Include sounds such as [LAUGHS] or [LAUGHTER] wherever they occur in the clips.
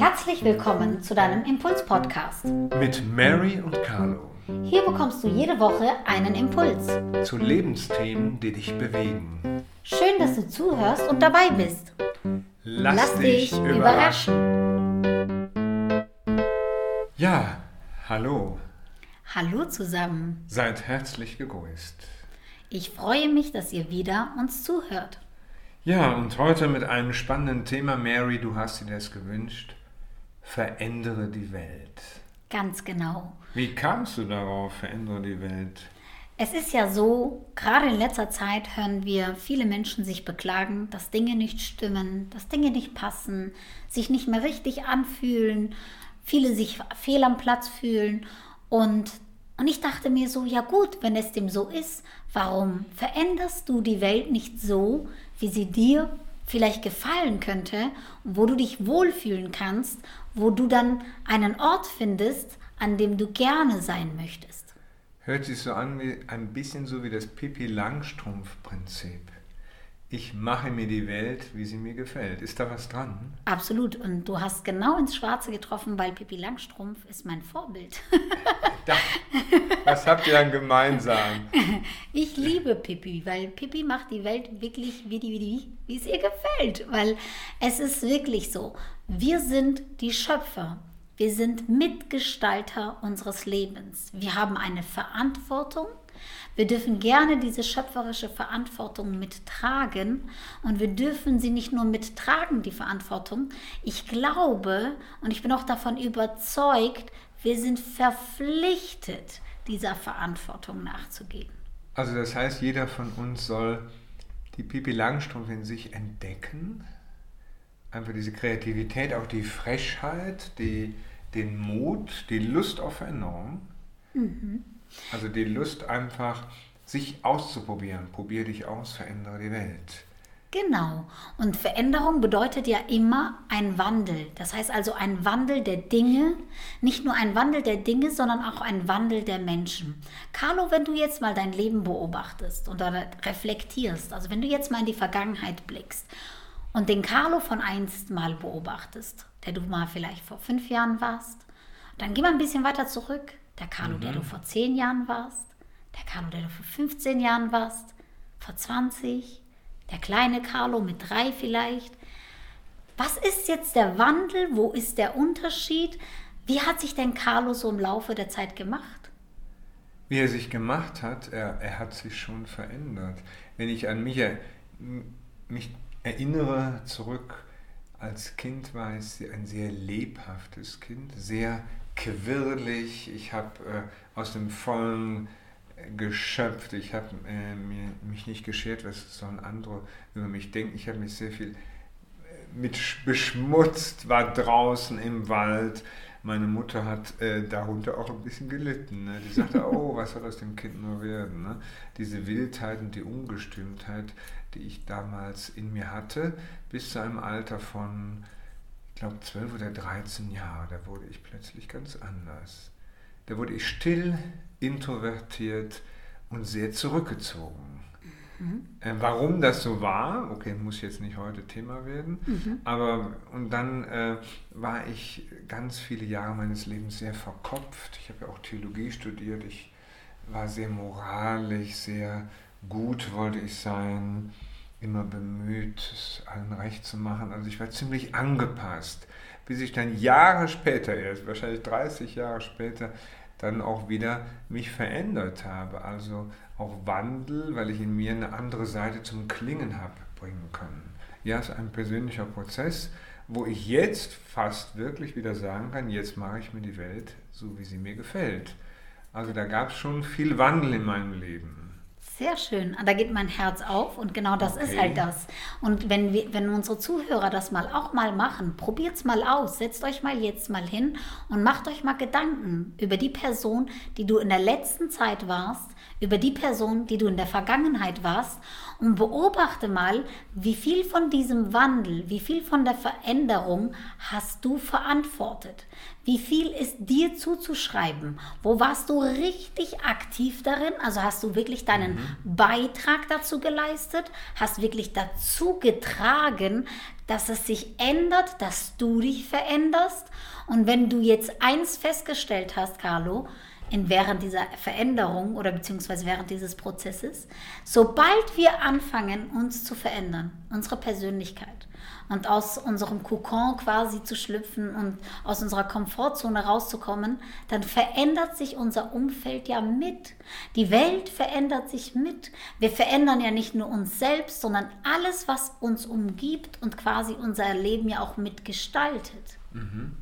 Herzlich willkommen zu deinem Impuls-Podcast. Mit Mary und Carlo. Hier bekommst du jede Woche einen Impuls. Zu Lebensthemen, die dich bewegen. Schön, dass du zuhörst und dabei bist. Lass, Lass dich überraschen. Ja, hallo. Hallo zusammen. Seid herzlich gegrüßt. Ich freue mich, dass ihr wieder uns zuhört. Ja, und heute mit einem spannenden Thema. Mary, du hast dir das gewünscht. Verändere die Welt. Ganz genau. Wie kamst du darauf, verändere die Welt? Es ist ja so, gerade in letzter Zeit hören wir viele Menschen sich beklagen, dass Dinge nicht stimmen, dass Dinge nicht passen, sich nicht mehr richtig anfühlen, viele sich fehl am Platz fühlen. Und, und ich dachte mir so, ja gut, wenn es dem so ist, warum veränderst du die Welt nicht so, wie sie dir vielleicht gefallen könnte, wo du dich wohlfühlen kannst, wo du dann einen Ort findest, an dem du gerne sein möchtest. Hört sich so an wie ein bisschen so wie das Pippi Langstrumpf Prinzip. Ich mache mir die Welt, wie sie mir gefällt. Ist da was dran? Absolut. Und du hast genau ins Schwarze getroffen, weil Pippi Langstrumpf ist mein Vorbild. [LAUGHS] Da, was habt ihr dann gemeinsam? Ich liebe Pippi, weil Pippi macht die Welt wirklich, wie, die, wie, die, wie es ihr gefällt. Weil es ist wirklich so. Wir sind die Schöpfer. Wir sind Mitgestalter unseres Lebens. Wir haben eine Verantwortung wir dürfen gerne diese schöpferische Verantwortung mittragen und wir dürfen sie nicht nur mittragen, die Verantwortung. Ich glaube und ich bin auch davon überzeugt, wir sind verpflichtet, dieser Verantwortung nachzugehen. Also das heißt, jeder von uns soll die Pipi Langstrumpf in sich entdecken. Einfach diese Kreativität, auch die Frechheit, die, den Mut, die Lust auf Veränderung. Mhm. Also die Lust einfach, sich auszuprobieren. Probier dich aus, verändere die Welt. Genau. Und Veränderung bedeutet ja immer ein Wandel. Das heißt also ein Wandel der Dinge, nicht nur ein Wandel der Dinge, sondern auch ein Wandel der Menschen. Carlo, wenn du jetzt mal dein Leben beobachtest und reflektierst, also wenn du jetzt mal in die Vergangenheit blickst und den Carlo von einst mal beobachtest, der du mal vielleicht vor fünf Jahren warst, dann geh mal ein bisschen weiter zurück. Der Carlo, mhm. der du vor zehn Jahren warst, der Carlo, der du vor 15 Jahren warst, vor 20, der kleine Carlo mit drei vielleicht. Was ist jetzt der Wandel? Wo ist der Unterschied? Wie hat sich denn Carlo so im Laufe der Zeit gemacht? Wie er sich gemacht hat, er, er hat sich schon verändert. Wenn ich an mich, mich erinnere zurück, als Kind war es ein sehr lebhaftes Kind, sehr quirlig, ich habe äh, aus dem Vollen äh, geschöpft, ich habe äh, mich nicht geschert, was sollen andere über mich denken. Ich habe mich sehr viel äh, mit beschmutzt, war draußen im Wald. Meine Mutter hat äh, darunter auch ein bisschen gelitten. Ne? Die sagte, [LAUGHS] oh, was soll aus dem Kind nur werden? Ne? Diese Wildheit und die Ungestimmtheit, die ich damals in mir hatte, bis zu einem Alter von glaube, 12 oder 13 Jahre, da wurde ich plötzlich ganz anders. Da wurde ich still, introvertiert und sehr zurückgezogen. Mhm. Äh, warum das so war, okay, muss jetzt nicht heute Thema werden, mhm. aber und dann äh, war ich ganz viele Jahre meines Lebens sehr verkopft. Ich habe ja auch Theologie studiert, ich war sehr moralisch, sehr gut wollte ich sein immer bemüht, es allen recht zu machen. Also ich war ziemlich angepasst, bis ich dann Jahre später erst, wahrscheinlich 30 Jahre später, dann auch wieder mich verändert habe. Also auch Wandel, weil ich in mir eine andere Seite zum Klingen habe bringen können. Ja, es ist ein persönlicher Prozess, wo ich jetzt fast wirklich wieder sagen kann, jetzt mache ich mir die Welt so, wie sie mir gefällt. Also da gab es schon viel Wandel in meinem Leben. Sehr schön. Da geht mein Herz auf und genau das okay. ist halt das. Und wenn, wir, wenn unsere Zuhörer das mal auch mal machen, probiert es mal aus. Setzt euch mal jetzt mal hin und macht euch mal Gedanken über die Person, die du in der letzten Zeit warst, über die Person, die du in der Vergangenheit warst und beobachte mal, wie viel von diesem Wandel, wie viel von der Veränderung hast du verantwortet? Wie viel ist dir zuzuschreiben? Wo warst du richtig aktiv darin? Also hast du wirklich deinen mhm. Beitrag dazu geleistet? Hast wirklich dazu getragen, dass es sich ändert, dass du dich veränderst? Und wenn du jetzt eins festgestellt hast, Carlo, in während dieser Veränderung oder beziehungsweise während dieses Prozesses, sobald wir anfangen, uns zu verändern, unsere Persönlichkeit und aus unserem Kokon quasi zu schlüpfen und aus unserer Komfortzone rauszukommen, dann verändert sich unser Umfeld ja mit. Die Welt verändert sich mit. Wir verändern ja nicht nur uns selbst, sondern alles, was uns umgibt und quasi unser Leben ja auch mitgestaltet. Mhm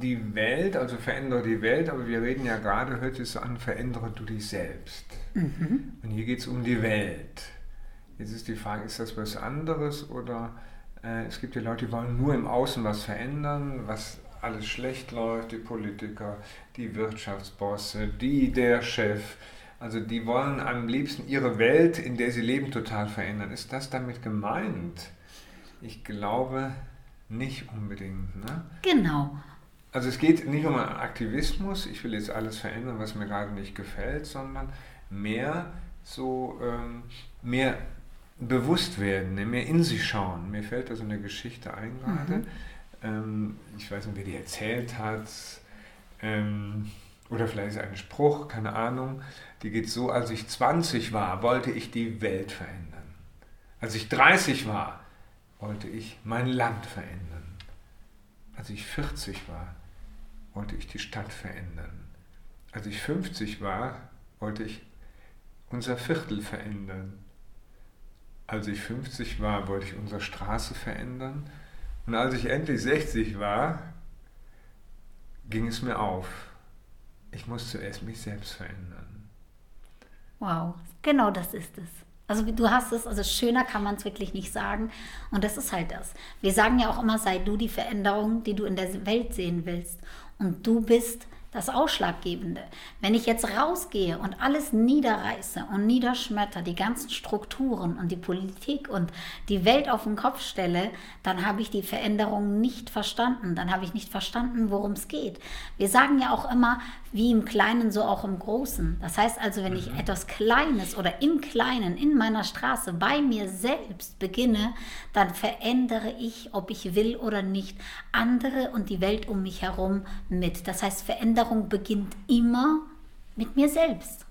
die Welt, also verändere die Welt, aber wir reden ja gerade, hört es an, verändere du dich selbst. Mhm. Und hier geht es um die Welt. Jetzt ist die Frage, ist das was anderes oder äh, es gibt ja Leute, die wollen nur im Außen was verändern, was alles schlecht läuft, die Politiker, die Wirtschaftsbosse, die, der Chef. Also die wollen am liebsten ihre Welt, in der sie leben, total verändern. Ist das damit gemeint? Ich glaube nicht unbedingt. Ne? Genau. Also es geht nicht um Aktivismus, ich will jetzt alles verändern, was mir gerade nicht gefällt, sondern mehr so ähm, mehr bewusst werden, ne, mehr in sich schauen. Mir fällt da so eine Geschichte ein gerade. Mhm. Ähm, ich weiß nicht, wer die erzählt hat. Ähm, oder vielleicht ist ein Spruch, keine Ahnung. Die geht so, als ich 20 war, wollte ich die Welt verändern. Als ich 30 war, wollte ich mein Land verändern. Als ich 40 war, wollte ich die Stadt verändern. Als ich 50 war, wollte ich unser Viertel verändern. Als ich 50 war, wollte ich unsere Straße verändern. Und als ich endlich 60 war, ging es mir auf. Ich muss zuerst mich selbst verändern. Wow, genau das ist es. Also du hast es, also schöner kann man es wirklich nicht sagen. Und das ist halt das. Wir sagen ja auch immer, sei du die Veränderung, die du in der Welt sehen willst. Und du bist das Ausschlaggebende. Wenn ich jetzt rausgehe und alles niederreiße und niederschmetter, die ganzen Strukturen und die Politik und die Welt auf den Kopf stelle, dann habe ich die Veränderung nicht verstanden. Dann habe ich nicht verstanden, worum es geht. Wir sagen ja auch immer, wie im Kleinen, so auch im Großen. Das heißt also, wenn ich mhm. etwas Kleines oder im Kleinen in meiner Straße bei mir selbst beginne, dann verändere ich, ob ich will oder nicht, andere und die Welt um mich herum mit. Das heißt, Veränderung beginnt immer mit mir selbst.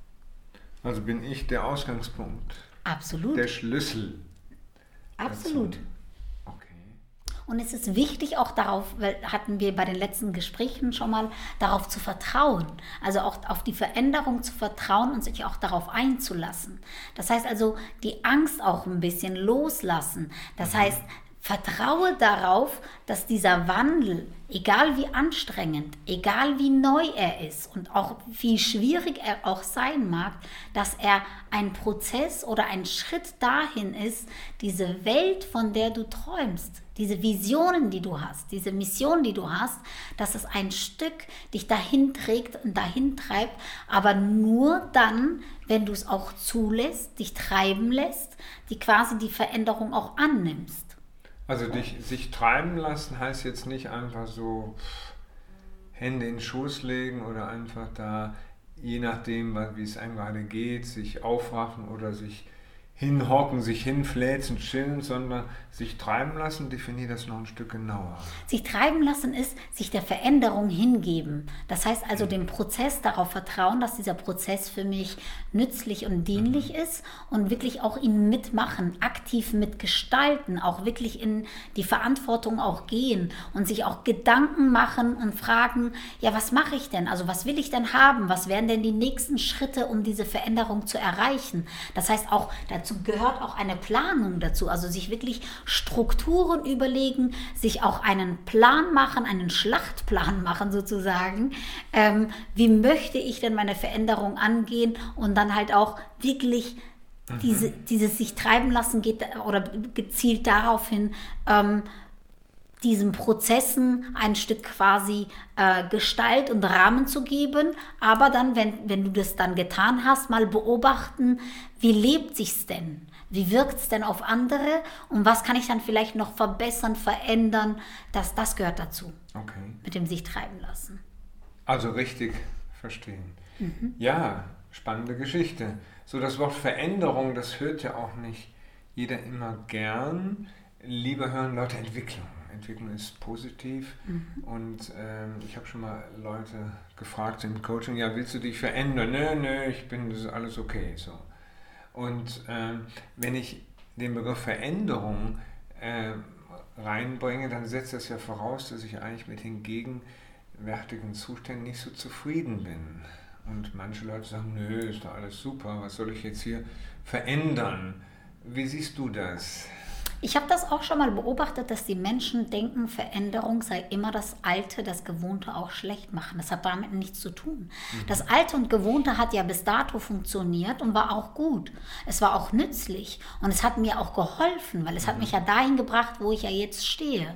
Also bin ich der Ausgangspunkt. Absolut. Der Schlüssel. Absolut. Dazu. Und es ist wichtig auch darauf, hatten wir bei den letzten Gesprächen schon mal, darauf zu vertrauen. Also auch auf die Veränderung zu vertrauen und sich auch darauf einzulassen. Das heißt also, die Angst auch ein bisschen loslassen. Das mhm. heißt, Vertraue darauf, dass dieser Wandel, egal wie anstrengend, egal wie neu er ist und auch wie schwierig er auch sein mag, dass er ein Prozess oder ein Schritt dahin ist, diese Welt, von der du träumst, diese Visionen, die du hast, diese Mission, die du hast, dass es ein Stück dich dahin trägt und dahin treibt, aber nur dann, wenn du es auch zulässt, dich treiben lässt, die quasi die Veränderung auch annimmst. Also dich, sich treiben lassen heißt jetzt nicht einfach so Hände in den Schoß legen oder einfach da, je nachdem, wie es einem gerade geht, sich aufraffen oder sich hinhocken, sich hinfläzen, chillen, sondern sich treiben lassen, definiere das noch ein Stück genauer. Sich treiben lassen ist sich der Veränderung hingeben. Das heißt also mhm. dem Prozess darauf vertrauen, dass dieser Prozess für mich nützlich und dienlich mhm. ist und wirklich auch ihn mitmachen, aktiv mitgestalten, auch wirklich in die Verantwortung auch gehen und sich auch Gedanken machen und fragen, ja, was mache ich denn? Also was will ich denn haben? Was wären denn die nächsten Schritte, um diese Veränderung zu erreichen? Das heißt auch dazu dazu gehört auch eine Planung dazu, also sich wirklich Strukturen überlegen, sich auch einen Plan machen, einen Schlachtplan machen sozusagen. Ähm, wie möchte ich denn meine Veränderung angehen und dann halt auch wirklich mhm. diese, dieses sich treiben lassen geht oder gezielt darauf hin, ähm, diesen Prozessen ein Stück quasi äh, Gestalt und Rahmen zu geben, aber dann, wenn, wenn du das dann getan hast, mal beobachten, wie lebt sich's denn? Wie wirkt es denn auf andere und was kann ich dann vielleicht noch verbessern, verändern? Das, das gehört dazu. Okay. Mit dem sich treiben lassen. Also richtig verstehen. Mhm. Ja, spannende Geschichte. So das Wort Veränderung, das hört ja auch nicht jeder immer gern. Lieber hören Leute Entwicklung. Entwicklung ist positiv. Mhm. Und ähm, ich habe schon mal Leute gefragt im Coaching, ja, willst du dich verändern? Nö, nö, ich bin, das ist alles okay. So. Und ähm, wenn ich den Begriff Veränderung äh, reinbringe, dann setzt das ja voraus, dass ich eigentlich mit den gegenwärtigen Zuständen nicht so zufrieden bin. Und manche Leute sagen, nö, ist doch alles super, was soll ich jetzt hier verändern? Wie siehst du das? Ich habe das auch schon mal beobachtet, dass die Menschen denken, Veränderung sei immer das Alte, das Gewohnte auch schlecht machen. Das hat damit nichts zu tun. Mhm. Das Alte und Gewohnte hat ja bis dato funktioniert und war auch gut. Es war auch nützlich und es hat mir auch geholfen, weil es mhm. hat mich ja dahin gebracht, wo ich ja jetzt stehe.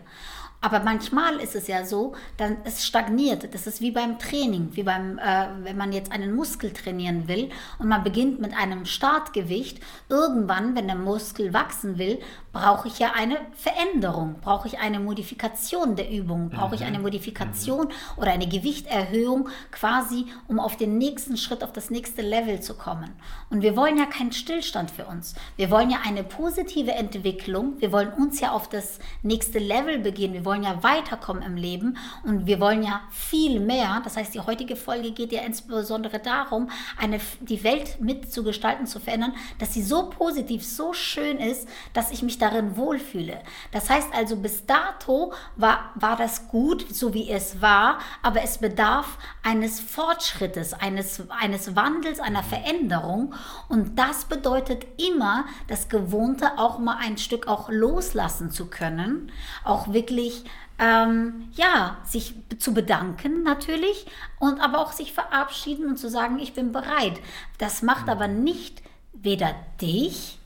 Aber manchmal ist es ja so, dann es stagniert. Das ist wie beim Training, wie beim, äh, wenn man jetzt einen Muskel trainieren will und man beginnt mit einem Startgewicht. Irgendwann, wenn der Muskel wachsen will, brauche ich ja eine Veränderung, brauche ich eine Modifikation der Übung, brauche ich eine mhm. Modifikation mhm. oder eine Gewichterhöhung quasi, um auf den nächsten Schritt, auf das nächste Level zu kommen. Und wir wollen ja keinen Stillstand für uns. Wir wollen ja eine positive Entwicklung. Wir wollen uns ja auf das nächste Level begehen. Wir wollen ja weiterkommen im Leben und wir wollen ja viel mehr. Das heißt, die heutige Folge geht ja insbesondere darum, eine, die Welt mitzugestalten, zu verändern, dass sie so positiv, so schön ist, dass ich mich da darin wohlfühle. Das heißt also, bis dato war, war das gut, so wie es war, aber es bedarf eines Fortschrittes, eines, eines Wandels, einer Veränderung. Und das bedeutet immer, das Gewohnte auch mal ein Stück auch loslassen zu können, auch wirklich ähm, ja, sich zu bedanken natürlich und aber auch sich verabschieden und zu sagen, ich bin bereit. Das macht aber nicht weder dich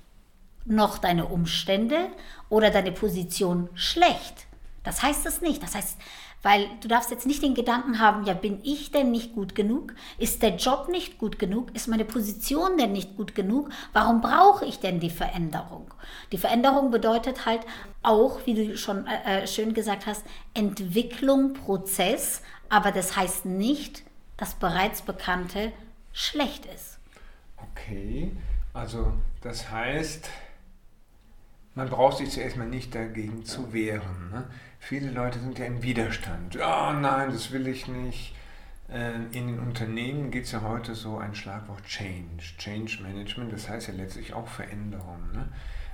noch deine Umstände oder deine Position schlecht. Das heißt es nicht. Das heißt, weil du darfst jetzt nicht den Gedanken haben, ja, bin ich denn nicht gut genug? Ist der Job nicht gut genug? Ist meine Position denn nicht gut genug? Warum brauche ich denn die Veränderung? Die Veränderung bedeutet halt auch, wie du schon äh, äh schön gesagt hast, Entwicklung, Prozess, aber das heißt nicht, dass bereits Bekannte schlecht ist. Okay, also das heißt, man braucht sich zuerst mal nicht dagegen zu wehren. Ne? Viele Leute sind ja im Widerstand. Oh nein, das will ich nicht. Äh, in den Unternehmen geht es ja heute so ein Schlagwort Change, Change Management, das heißt ja letztlich auch Veränderung. Ne?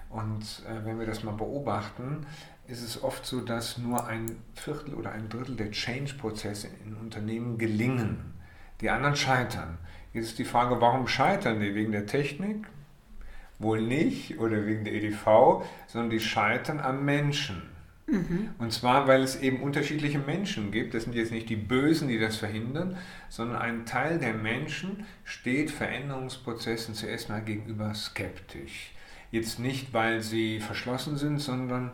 Und äh, wenn wir das mal beobachten, ist es oft so, dass nur ein Viertel oder ein Drittel der Change-Prozesse in Unternehmen gelingen. Die anderen scheitern. Jetzt ist die Frage, warum scheitern die? Wegen der Technik? Wohl nicht oder wegen der EDV, sondern die scheitern am Menschen. Mhm. Und zwar, weil es eben unterschiedliche Menschen gibt. Das sind jetzt nicht die Bösen, die das verhindern, sondern ein Teil der Menschen steht Veränderungsprozessen zuerst mal gegenüber skeptisch. Jetzt nicht, weil sie verschlossen sind, sondern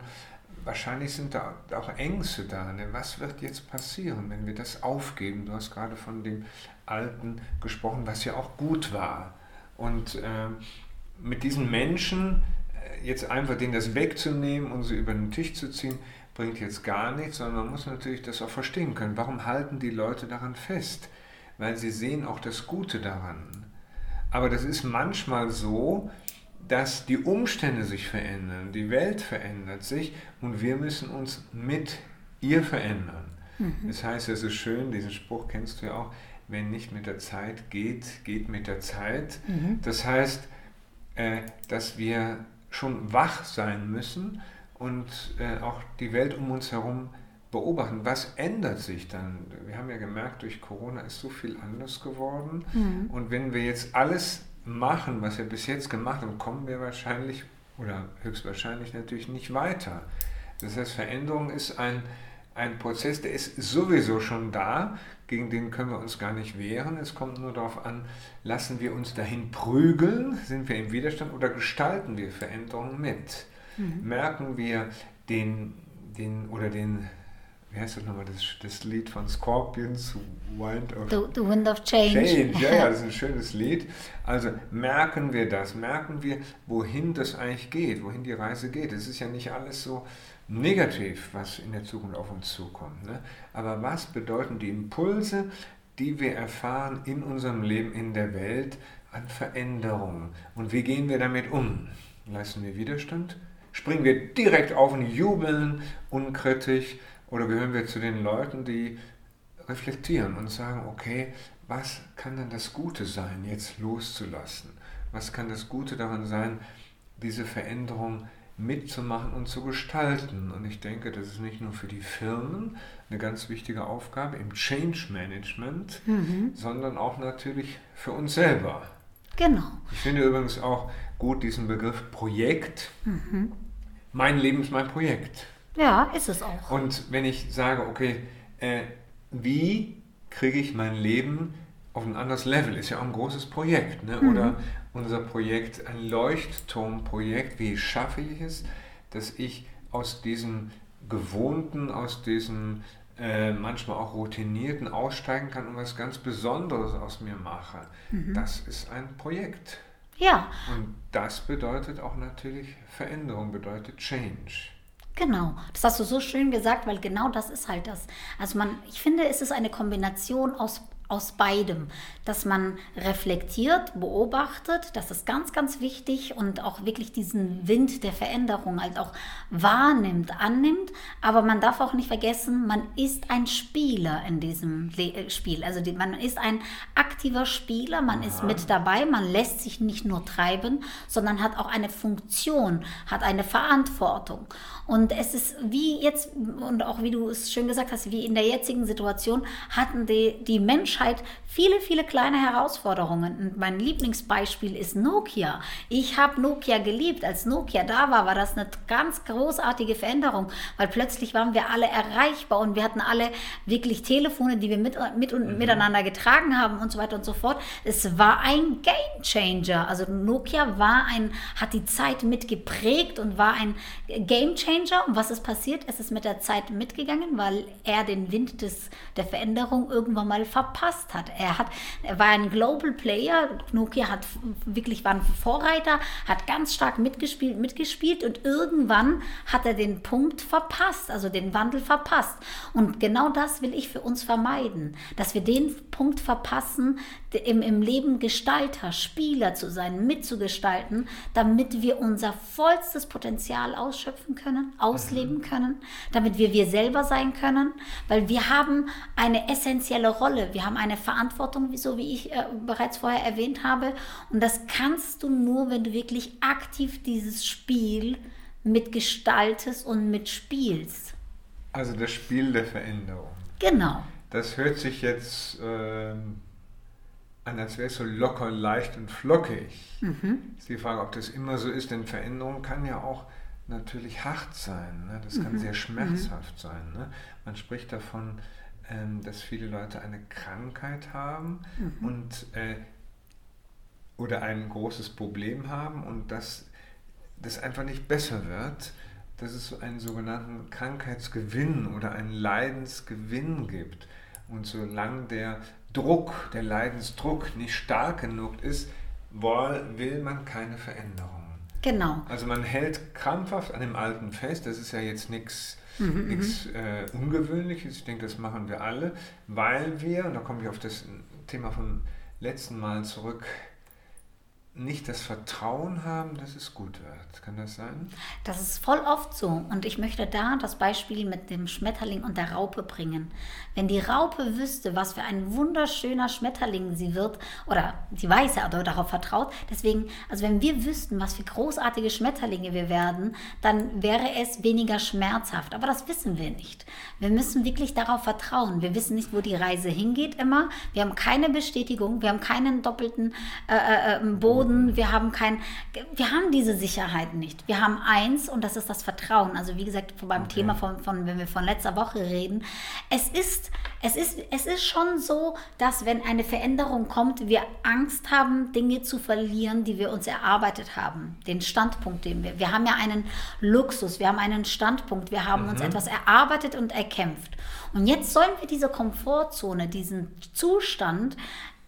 wahrscheinlich sind da auch Ängste da. Ne? Was wird jetzt passieren, wenn wir das aufgeben? Du hast gerade von dem Alten gesprochen, was ja auch gut war. Und äh, mit diesen Menschen äh, jetzt einfach denen das wegzunehmen und sie über den Tisch zu ziehen, bringt jetzt gar nichts, sondern man muss natürlich das auch verstehen können. Warum halten die Leute daran fest? Weil sie sehen auch das Gute daran. Aber das ist manchmal so, dass die Umstände sich verändern, die Welt verändert sich und wir müssen uns mit ihr verändern. Mhm. Das heißt, es ist schön, diesen Spruch kennst du ja auch, wenn nicht mit der Zeit geht, geht mit der Zeit. Mhm. Das heißt, äh, dass wir schon wach sein müssen und äh, auch die Welt um uns herum beobachten. Was ändert sich dann? Wir haben ja gemerkt, durch Corona ist so viel anders geworden. Mhm. Und wenn wir jetzt alles machen, was wir bis jetzt gemacht haben, kommen wir wahrscheinlich oder höchstwahrscheinlich natürlich nicht weiter. Das heißt, Veränderung ist ein, ein Prozess, der ist sowieso schon da gegen den können wir uns gar nicht wehren. Es kommt nur darauf an, lassen wir uns dahin prügeln, sind wir im Widerstand oder gestalten wir Veränderungen mit? Mhm. Merken wir den, den, oder den, wie heißt das nochmal, das, das Lied von Scorpions, Wind of, the, the Wind of Change. Change. Ja, ja, [LAUGHS] das ist ein schönes Lied. Also merken wir das, merken wir, wohin das eigentlich geht, wohin die Reise geht. Es ist ja nicht alles so negativ, was in der Zukunft auf uns zukommt. Ne? Aber was bedeuten die Impulse, die wir erfahren in unserem Leben, in der Welt, an Veränderungen? Und wie gehen wir damit um? Leisten wir Widerstand? Springen wir direkt auf und jubeln unkritisch? Oder gehören wir zu den Leuten, die reflektieren und sagen, okay, was kann denn das Gute sein, jetzt loszulassen? Was kann das Gute daran sein, diese Veränderung mitzumachen und zu gestalten? Und ich denke, das ist nicht nur für die Firmen eine ganz wichtige Aufgabe im Change Management, mhm. sondern auch natürlich für uns selber. Genau. Ich finde übrigens auch gut diesen Begriff Projekt. Mhm. Mein Leben ist mein Projekt. Ja, ist es auch. Und wenn ich sage, okay, äh, wie kriege ich mein Leben auf ein anderes Level? Ist ja auch ein großes Projekt. Ne? Mhm. Oder unser Projekt, ein Leuchtturmprojekt, wie schaffe ich es, dass ich aus diesem Gewohnten, aus diesem äh, manchmal auch Routinierten aussteigen kann und was ganz Besonderes aus mir mache. Mhm. Das ist ein Projekt. Ja. Und das bedeutet auch natürlich Veränderung, bedeutet Change. Genau, das hast du so schön gesagt, weil genau das ist halt das. Also man, ich finde, es ist eine Kombination aus aus beidem, dass man reflektiert, beobachtet, das ist ganz, ganz wichtig und auch wirklich diesen Wind der Veränderung halt auch wahrnimmt, annimmt. Aber man darf auch nicht vergessen, man ist ein Spieler in diesem äh, Spiel. Also die, man ist ein aktiver Spieler, man Aha. ist mit dabei, man lässt sich nicht nur treiben, sondern hat auch eine Funktion, hat eine Verantwortung. Und es ist wie jetzt, und auch wie du es schön gesagt hast, wie in der jetzigen Situation hatten die, die Menschheit viele, viele kleine Herausforderungen. Und mein Lieblingsbeispiel ist Nokia. Ich habe Nokia geliebt. Als Nokia da war, war das eine ganz großartige Veränderung, weil plötzlich waren wir alle erreichbar und wir hatten alle wirklich Telefone, die wir mit, mit und mhm. miteinander getragen haben und so weiter und so fort. Es war ein Game Changer. Also Nokia war ein, hat die Zeit mitgeprägt und war ein Game Changer Changer. Und was ist passiert? Es ist mit der Zeit mitgegangen, weil er den Wind des, der Veränderung irgendwann mal verpasst hat. Er, hat, er war ein Global Player. Nokia hat wirklich war ein Vorreiter, hat ganz stark mitgespielt, mitgespielt und irgendwann hat er den Punkt verpasst, also den Wandel verpasst. Und genau das will ich für uns vermeiden, dass wir den Punkt verpassen, im, im Leben Gestalter, Spieler zu sein, mitzugestalten, damit wir unser vollstes Potenzial ausschöpfen können können, ausleben mhm. können, damit wir wir selber sein können, weil wir haben eine essentielle Rolle, wir haben eine Verantwortung, so wie ich äh, bereits vorher erwähnt habe. Und das kannst du nur, wenn du wirklich aktiv dieses Spiel mitgestaltest und mitspielst. Also das Spiel der Veränderung. Genau. Das hört sich jetzt ähm, an, als wäre es so locker, leicht und flockig. Mhm. Ist die Frage, ob das immer so ist, denn Veränderung kann ja auch natürlich hart sein. Ne? Das kann mhm. sehr schmerzhaft mhm. sein. Ne? Man spricht davon, ähm, dass viele Leute eine Krankheit haben mhm. und äh, oder ein großes Problem haben und dass das einfach nicht besser wird, dass es so einen sogenannten Krankheitsgewinn oder einen Leidensgewinn gibt. Und solange der Druck, der Leidensdruck nicht stark genug ist, will man keine Veränderung. Genau. Also man hält krampfhaft an dem Alten fest, das ist ja jetzt nichts mhm, mhm. äh, Ungewöhnliches, ich denke, das machen wir alle, weil wir, und da komme ich auf das Thema vom letzten Mal zurück, nicht das Vertrauen haben, dass es gut wird. Kann das sein? Das ist voll oft so. Und ich möchte da das Beispiel mit dem Schmetterling und der Raupe bringen. Wenn die Raupe wüsste, was für ein wunderschöner Schmetterling sie wird, oder sie weiß ja, darauf vertraut, deswegen, also wenn wir wüssten, was für großartige Schmetterlinge wir werden, dann wäre es weniger schmerzhaft. Aber das wissen wir nicht. Wir müssen wirklich darauf vertrauen. Wir wissen nicht, wo die Reise hingeht immer. Wir haben keine Bestätigung, wir haben keinen doppelten äh, äh, äh Boden Boden, wir haben kein, wir haben diese Sicherheit nicht. Wir haben eins und das ist das Vertrauen. Also wie gesagt, beim okay. Thema von, von, wenn wir von letzter Woche reden, es ist, es ist, es ist schon so, dass wenn eine Veränderung kommt, wir Angst haben, Dinge zu verlieren, die wir uns erarbeitet haben. Den Standpunkt, den wir, wir haben ja einen Luxus, wir haben einen Standpunkt, wir haben mhm. uns etwas erarbeitet und erkämpft. Und jetzt sollen wir diese Komfortzone, diesen Zustand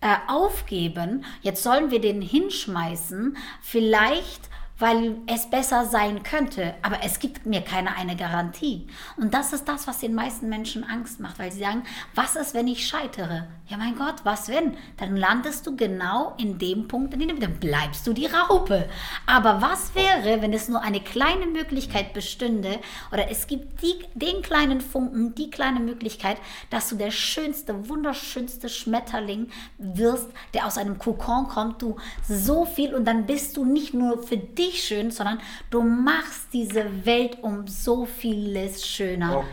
äh, aufgeben. Jetzt sollen wir den hinschmeißen. Vielleicht weil es besser sein könnte, aber es gibt mir keine eine Garantie. Und das ist das, was den meisten Menschen Angst macht, weil sie sagen, was ist, wenn ich scheitere? Ja, mein Gott, was wenn? Dann landest du genau in dem Punkt, in dem dann bleibst du die Raupe. Aber was wäre, wenn es nur eine kleine Möglichkeit bestünde oder es gibt die, den kleinen Funken, die kleine Möglichkeit, dass du der schönste, wunderschönste Schmetterling wirst, der aus einem Kokon kommt, du so viel und dann bist du nicht nur für dich dich schön, sondern du machst diese Welt um so vieles schöner, oh.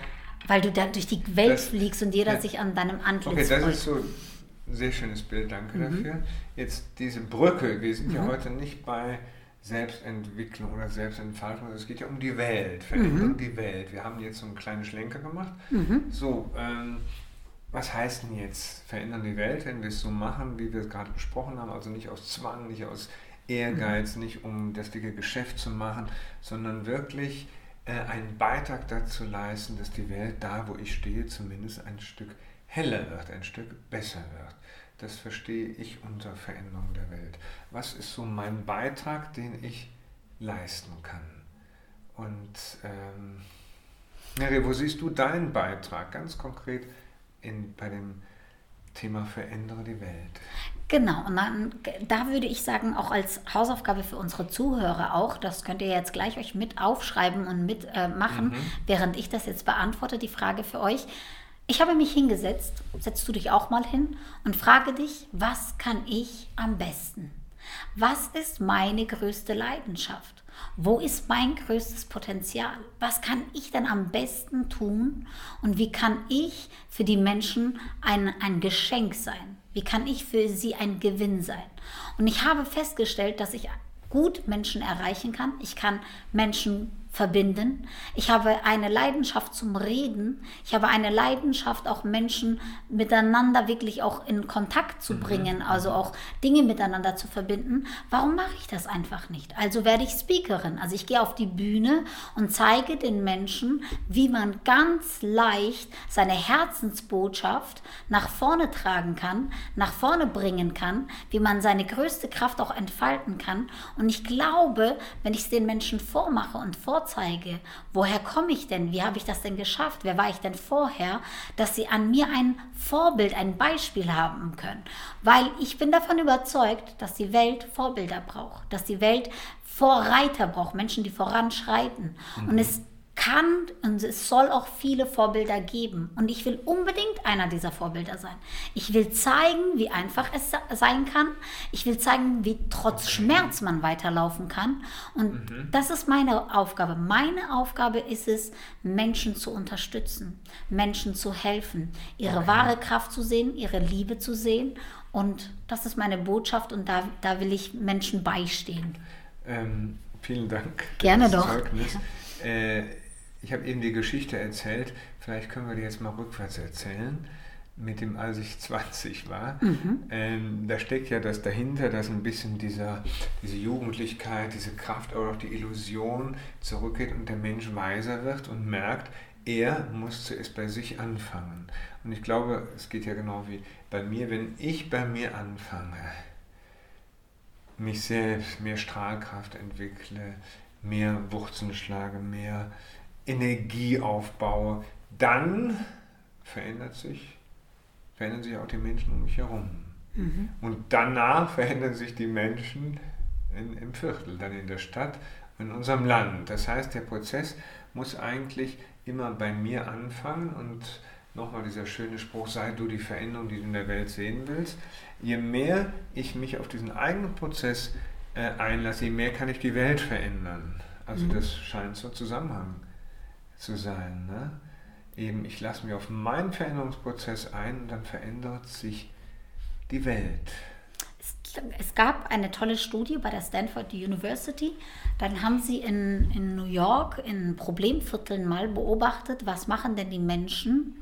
weil du da durch die Welt das, fliegst und jeder ja. sich an deinem Antlitz Okay, das freut. ist so ein sehr schönes Bild, danke mhm. dafür. Jetzt diese Brücke, wir sind mhm. ja heute nicht bei Selbstentwicklung oder Selbstentfaltung, es geht ja um die Welt, Veränderung mhm. die Welt. Wir haben jetzt so einen kleinen Schlenker gemacht. Mhm. So, ähm, was heißt denn jetzt verändern die Welt, wenn wir es so machen, wie wir es gerade besprochen haben, also nicht aus Zwang, nicht aus Ehrgeiz, nicht um das dicke Geschäft zu machen, sondern wirklich äh, einen Beitrag dazu leisten, dass die Welt da, wo ich stehe, zumindest ein Stück heller wird, ein Stück besser wird. Das verstehe ich unter Veränderung der Welt. Was ist so mein Beitrag, den ich leisten kann? Und ähm, Mary, wo siehst du deinen Beitrag ganz konkret in, bei dem Thema Verändere die Welt? Genau, und dann, da würde ich sagen, auch als Hausaufgabe für unsere Zuhörer auch, das könnt ihr jetzt gleich euch mit aufschreiben und mitmachen, äh, mhm. während ich das jetzt beantworte, die Frage für euch. Ich habe mich hingesetzt, setzt du dich auch mal hin und frage dich, was kann ich am besten? Was ist meine größte Leidenschaft? Wo ist mein größtes Potenzial? Was kann ich denn am besten tun? Und wie kann ich für die Menschen ein, ein Geschenk sein? Wie kann ich für sie ein Gewinn sein? Und ich habe festgestellt, dass ich gut Menschen erreichen kann. Ich kann Menschen verbinden. Ich habe eine Leidenschaft zum Reden. Ich habe eine Leidenschaft, auch Menschen miteinander wirklich auch in Kontakt zu mhm. bringen, also auch Dinge miteinander zu verbinden. Warum mache ich das einfach nicht? Also werde ich Speakerin. Also ich gehe auf die Bühne und zeige den Menschen, wie man ganz leicht seine Herzensbotschaft nach vorne tragen kann, nach vorne bringen kann, wie man seine größte Kraft auch entfalten kann. Und ich glaube, wenn ich es den Menschen vormache und vorzeige, vorzeige, woher komme ich denn? Wie habe ich das denn geschafft? Wer war ich denn vorher? Dass sie an mir ein Vorbild, ein Beispiel haben können. Weil ich bin davon überzeugt, dass die Welt Vorbilder braucht, dass die Welt Vorreiter braucht, Menschen, die voranschreiten. Mhm. Und es kann und es soll auch viele Vorbilder geben. Und ich will unbedingt einer dieser Vorbilder sein. Ich will zeigen, wie einfach es sein kann. Ich will zeigen, wie trotz Schmerz man weiterlaufen kann. Und mhm. das ist meine Aufgabe. Meine Aufgabe ist es, Menschen zu unterstützen, Menschen zu helfen, ihre okay. wahre Kraft zu sehen, ihre Liebe zu sehen. Und das ist meine Botschaft und da, da will ich Menschen beistehen. Ähm, vielen Dank. Gerne doch. Ja. [LAUGHS] Äh, ich habe eben die Geschichte erzählt, vielleicht können wir die jetzt mal rückwärts erzählen, mit dem, als ich [LAUGHS] 20 war. Mhm. Ähm, da steckt ja das dahinter, dass ein bisschen dieser, diese Jugendlichkeit, diese Kraft oder auch die Illusion zurückgeht und der Mensch weiser wird und merkt, er muss zuerst bei sich anfangen. Und ich glaube, es geht ja genau wie bei mir, wenn ich bei mir anfange, mich selbst mehr Strahlkraft entwickle, mehr Wurzeln schlage, mehr Energie aufbaue, dann verändert sich, verändern sich auch die Menschen um mich herum. Mhm. Und danach verändern sich die Menschen in, im Viertel, dann in der Stadt, in unserem Land. Das heißt, der Prozess muss eigentlich immer bei mir anfangen und nochmal dieser schöne Spruch, sei du die Veränderung, die du in der Welt sehen willst. Je mehr ich mich auf diesen eigenen Prozess äh, einlasse, je mehr kann ich die Welt verändern. Also mhm. das scheint so Zusammenhang zu sein. Ne? Eben, ich lasse mich auf meinen Veränderungsprozess ein und dann verändert sich die Welt. Es gab eine tolle Studie bei der Stanford University. Dann haben sie in, in New York in Problemvierteln mal beobachtet, was machen denn die Menschen,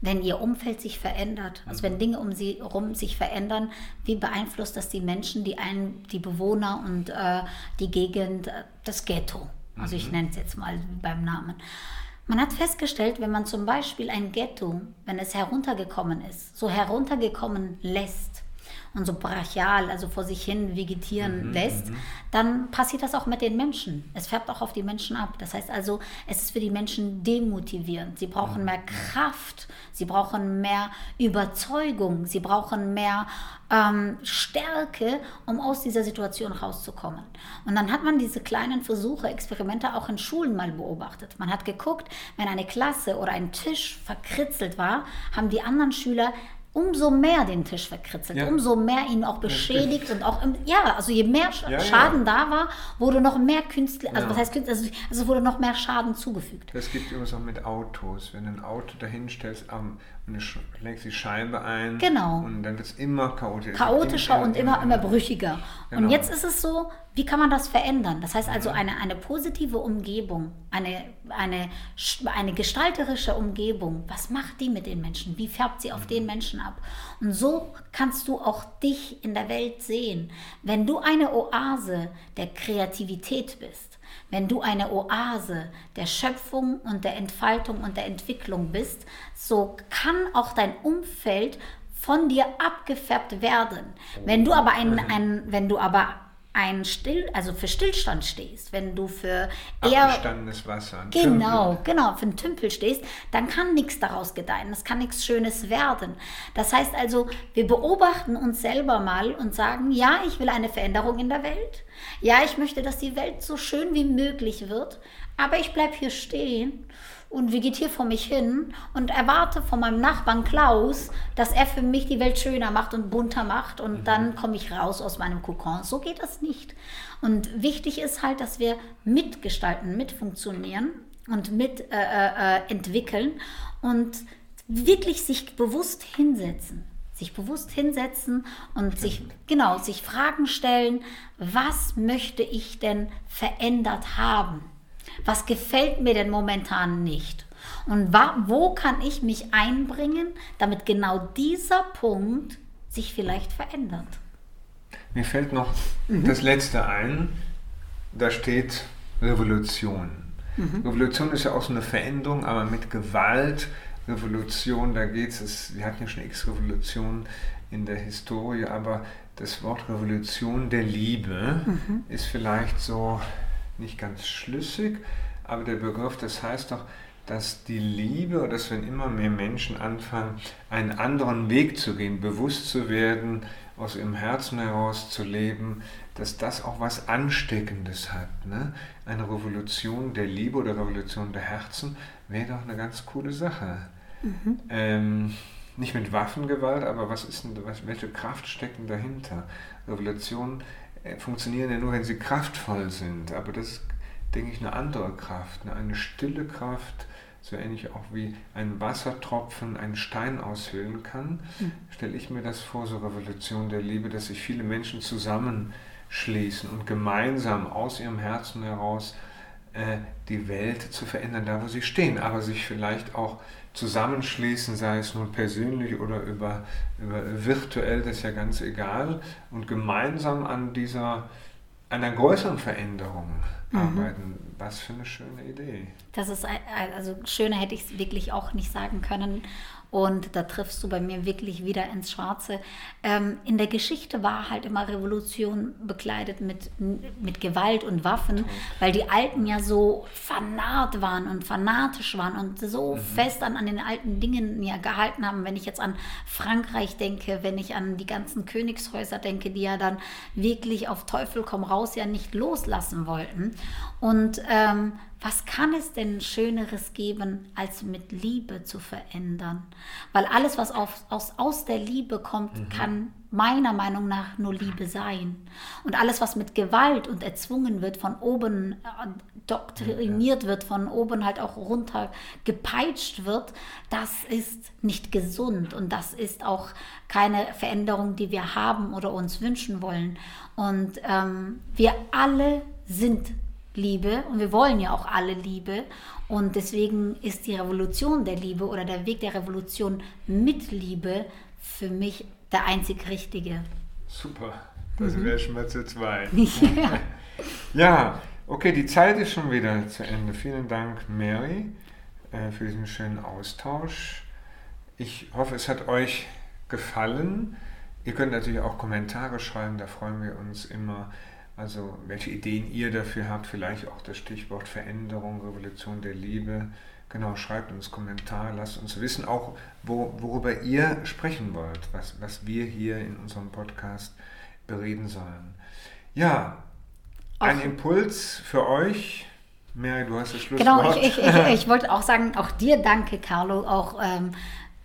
wenn ihr Umfeld sich verändert, also wenn Dinge um sie herum sich verändern, wie beeinflusst das die Menschen, die einen, die Bewohner und äh, die Gegend, äh, das Ghetto. Also ich mhm. nenne es jetzt mal beim Namen. Man hat festgestellt, wenn man zum Beispiel ein Ghetto, wenn es heruntergekommen ist, so heruntergekommen lässt, und so brachial, also vor sich hin vegetieren mhm, lässt, mhm. dann passiert das auch mit den Menschen. Es färbt auch auf die Menschen ab. Das heißt also, es ist für die Menschen demotivierend. Sie brauchen mehr Kraft, sie brauchen mehr Überzeugung, sie brauchen mehr ähm, Stärke, um aus dieser Situation rauszukommen. Und dann hat man diese kleinen Versuche, Experimente auch in Schulen mal beobachtet. Man hat geguckt, wenn eine Klasse oder ein Tisch verkritzelt war, haben die anderen Schüler umso mehr den Tisch verkritzelt, ja. umso mehr ihn auch beschädigt und auch im, ja, also je mehr ja, Schaden ja. da war, wurde noch mehr Künstler, also was heißt Künstler, also, also wurde noch mehr Schaden zugefügt. Das gibt übrigens auch mit Autos, wenn du ein Auto dahin stellst am und du legst die Scheibe ein. Genau. Und dann wird es immer chaotischer. Chaotischer und immer, immer brüchiger. Genau. Und jetzt ist es so, wie kann man das verändern? Das heißt also, eine, eine positive Umgebung, eine, eine, eine gestalterische Umgebung, was macht die mit den Menschen? Wie färbt sie auf mhm. den Menschen ab? Und so kannst du auch dich in der Welt sehen. Wenn du eine Oase der Kreativität bist, wenn du eine Oase der Schöpfung und der Entfaltung und der Entwicklung bist, so kann auch dein Umfeld von dir abgefärbt werden. Wenn du aber ein, [LAUGHS] ein wenn du aber ein Still, also für Stillstand stehst, wenn du für eher abgestandenes Wasser, genau, Tümpel. genau, für einen Tümpel stehst, dann kann nichts daraus gedeihen, es kann nichts Schönes werden. Das heißt also, wir beobachten uns selber mal und sagen, ja, ich will eine Veränderung in der Welt. Ja, ich möchte, dass die Welt so schön wie möglich wird, aber ich bleibe hier stehen und vegetiere vor mich hin und erwarte von meinem Nachbarn Klaus, dass er für mich die Welt schöner macht und bunter macht und mhm. dann komme ich raus aus meinem Kokon. So geht das nicht. Und wichtig ist halt, dass wir mitgestalten, mitfunktionieren und mit äh, äh, entwickeln und wirklich sich bewusst hinsetzen sich bewusst hinsetzen und sich genau sich Fragen stellen, was möchte ich denn verändert haben? Was gefällt mir denn momentan nicht? Und wo kann ich mich einbringen, damit genau dieser Punkt sich vielleicht verändert? Mir fällt noch mhm. das letzte ein. Da steht Revolution. Mhm. Revolution ist ja auch so eine Veränderung, aber mit Gewalt. Revolution, da geht es, wir hatten ja schon x Revolutionen in der Historie, aber das Wort Revolution der Liebe mhm. ist vielleicht so nicht ganz schlüssig, aber der Begriff, das heißt doch, dass die Liebe oder dass wenn immer mehr Menschen anfangen, einen anderen Weg zu gehen, bewusst zu werden, aus ihrem Herzen heraus zu leben, dass das auch was Ansteckendes hat. Ne? Eine Revolution der Liebe oder Revolution der Herzen wäre doch eine ganz coole Sache. Mhm. Ähm, nicht mit Waffengewalt, aber was ist denn, was, welche Kraft stecken dahinter? Revolutionen äh, funktionieren ja nur, wenn sie kraftvoll sind, aber das ist, denke ich, eine andere Kraft, ne? eine stille Kraft, so ähnlich auch wie ein Wassertropfen einen Stein aushöhlen kann, mhm. stelle ich mir das vor, so Revolution der Liebe, dass sich viele Menschen zusammenschließen und gemeinsam aus ihrem Herzen heraus äh, die Welt zu verändern, da wo sie stehen, aber sich vielleicht auch zusammenschließen, sei es nun persönlich oder über, über virtuell, das ist ja ganz egal, und gemeinsam an dieser einer größeren Veränderung mhm. arbeiten. Was für eine schöne Idee. Das ist also schöner hätte ich es wirklich auch nicht sagen können. Und da triffst du bei mir wirklich wieder ins Schwarze. Ähm, in der Geschichte war halt immer Revolution bekleidet mit, mit Gewalt und Waffen, weil die Alten ja so fanat waren und fanatisch waren und so mhm. fest an, an den alten Dingen ja gehalten haben. Wenn ich jetzt an Frankreich denke, wenn ich an die ganzen Königshäuser denke, die ja dann wirklich auf Teufel komm raus ja nicht loslassen wollten. Und ähm, was kann es denn Schöneres geben, als mit Liebe zu verändern? Weil alles, was auf, aus, aus der Liebe kommt, mhm. kann meiner Meinung nach nur Liebe sein. Und alles, was mit Gewalt und erzwungen wird, von oben äh, doktriniert wird, von oben halt auch runter gepeitscht wird, das ist nicht gesund und das ist auch keine Veränderung, die wir haben oder uns wünschen wollen. Und ähm, wir alle sind Liebe und wir wollen ja auch alle Liebe. Und deswegen ist die Revolution der Liebe oder der Weg der Revolution mit Liebe für mich der einzig richtige. Super, da sind mhm. wir schon mal zu zweit. [LAUGHS] Ja. [LAUGHS] ja, okay, die Zeit ist schon wieder zu Ende. Vielen Dank, Mary, äh, für diesen schönen Austausch. Ich hoffe, es hat euch gefallen. Ihr könnt natürlich auch Kommentare schreiben, da freuen wir uns immer. Also welche Ideen ihr dafür habt, vielleicht auch das Stichwort Veränderung, Revolution der Liebe. Genau, schreibt uns Kommentare, lasst uns wissen, auch wo, worüber ihr sprechen wollt, was, was wir hier in unserem Podcast bereden sollen. Ja, ein Impuls für euch. Mary, du hast das Schlusswort. Genau, ich, ich, ich, [LAUGHS] ich wollte auch sagen, auch dir danke, Carlo, auch ähm,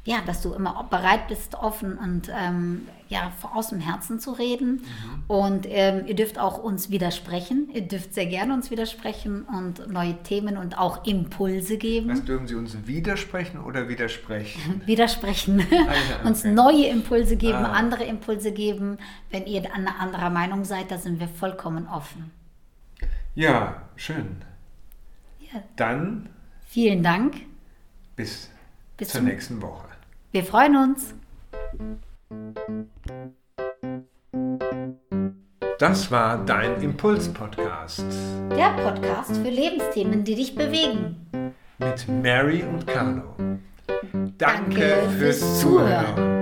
ja, dass du immer bereit bist, offen und ähm, ja, aus dem Herzen zu reden. Mhm. Und ähm, ihr dürft auch uns widersprechen. Ihr dürft sehr gerne uns widersprechen und neue Themen und auch Impulse geben. Was dürfen Sie uns widersprechen oder widersprechen? [LAUGHS] widersprechen. Ah, ja, [LAUGHS] okay. uns neue Impulse geben, ah. andere Impulse geben. Wenn ihr an anderer Meinung seid, da sind wir vollkommen offen. Ja, schön. Ja. Dann. Vielen Dank. Bis, bis zur nächsten Woche. Wir freuen uns. Das war dein Impuls-Podcast. Der Podcast für Lebensthemen, die dich bewegen. Mit Mary und Carlo. Danke, Danke fürs Zuhören.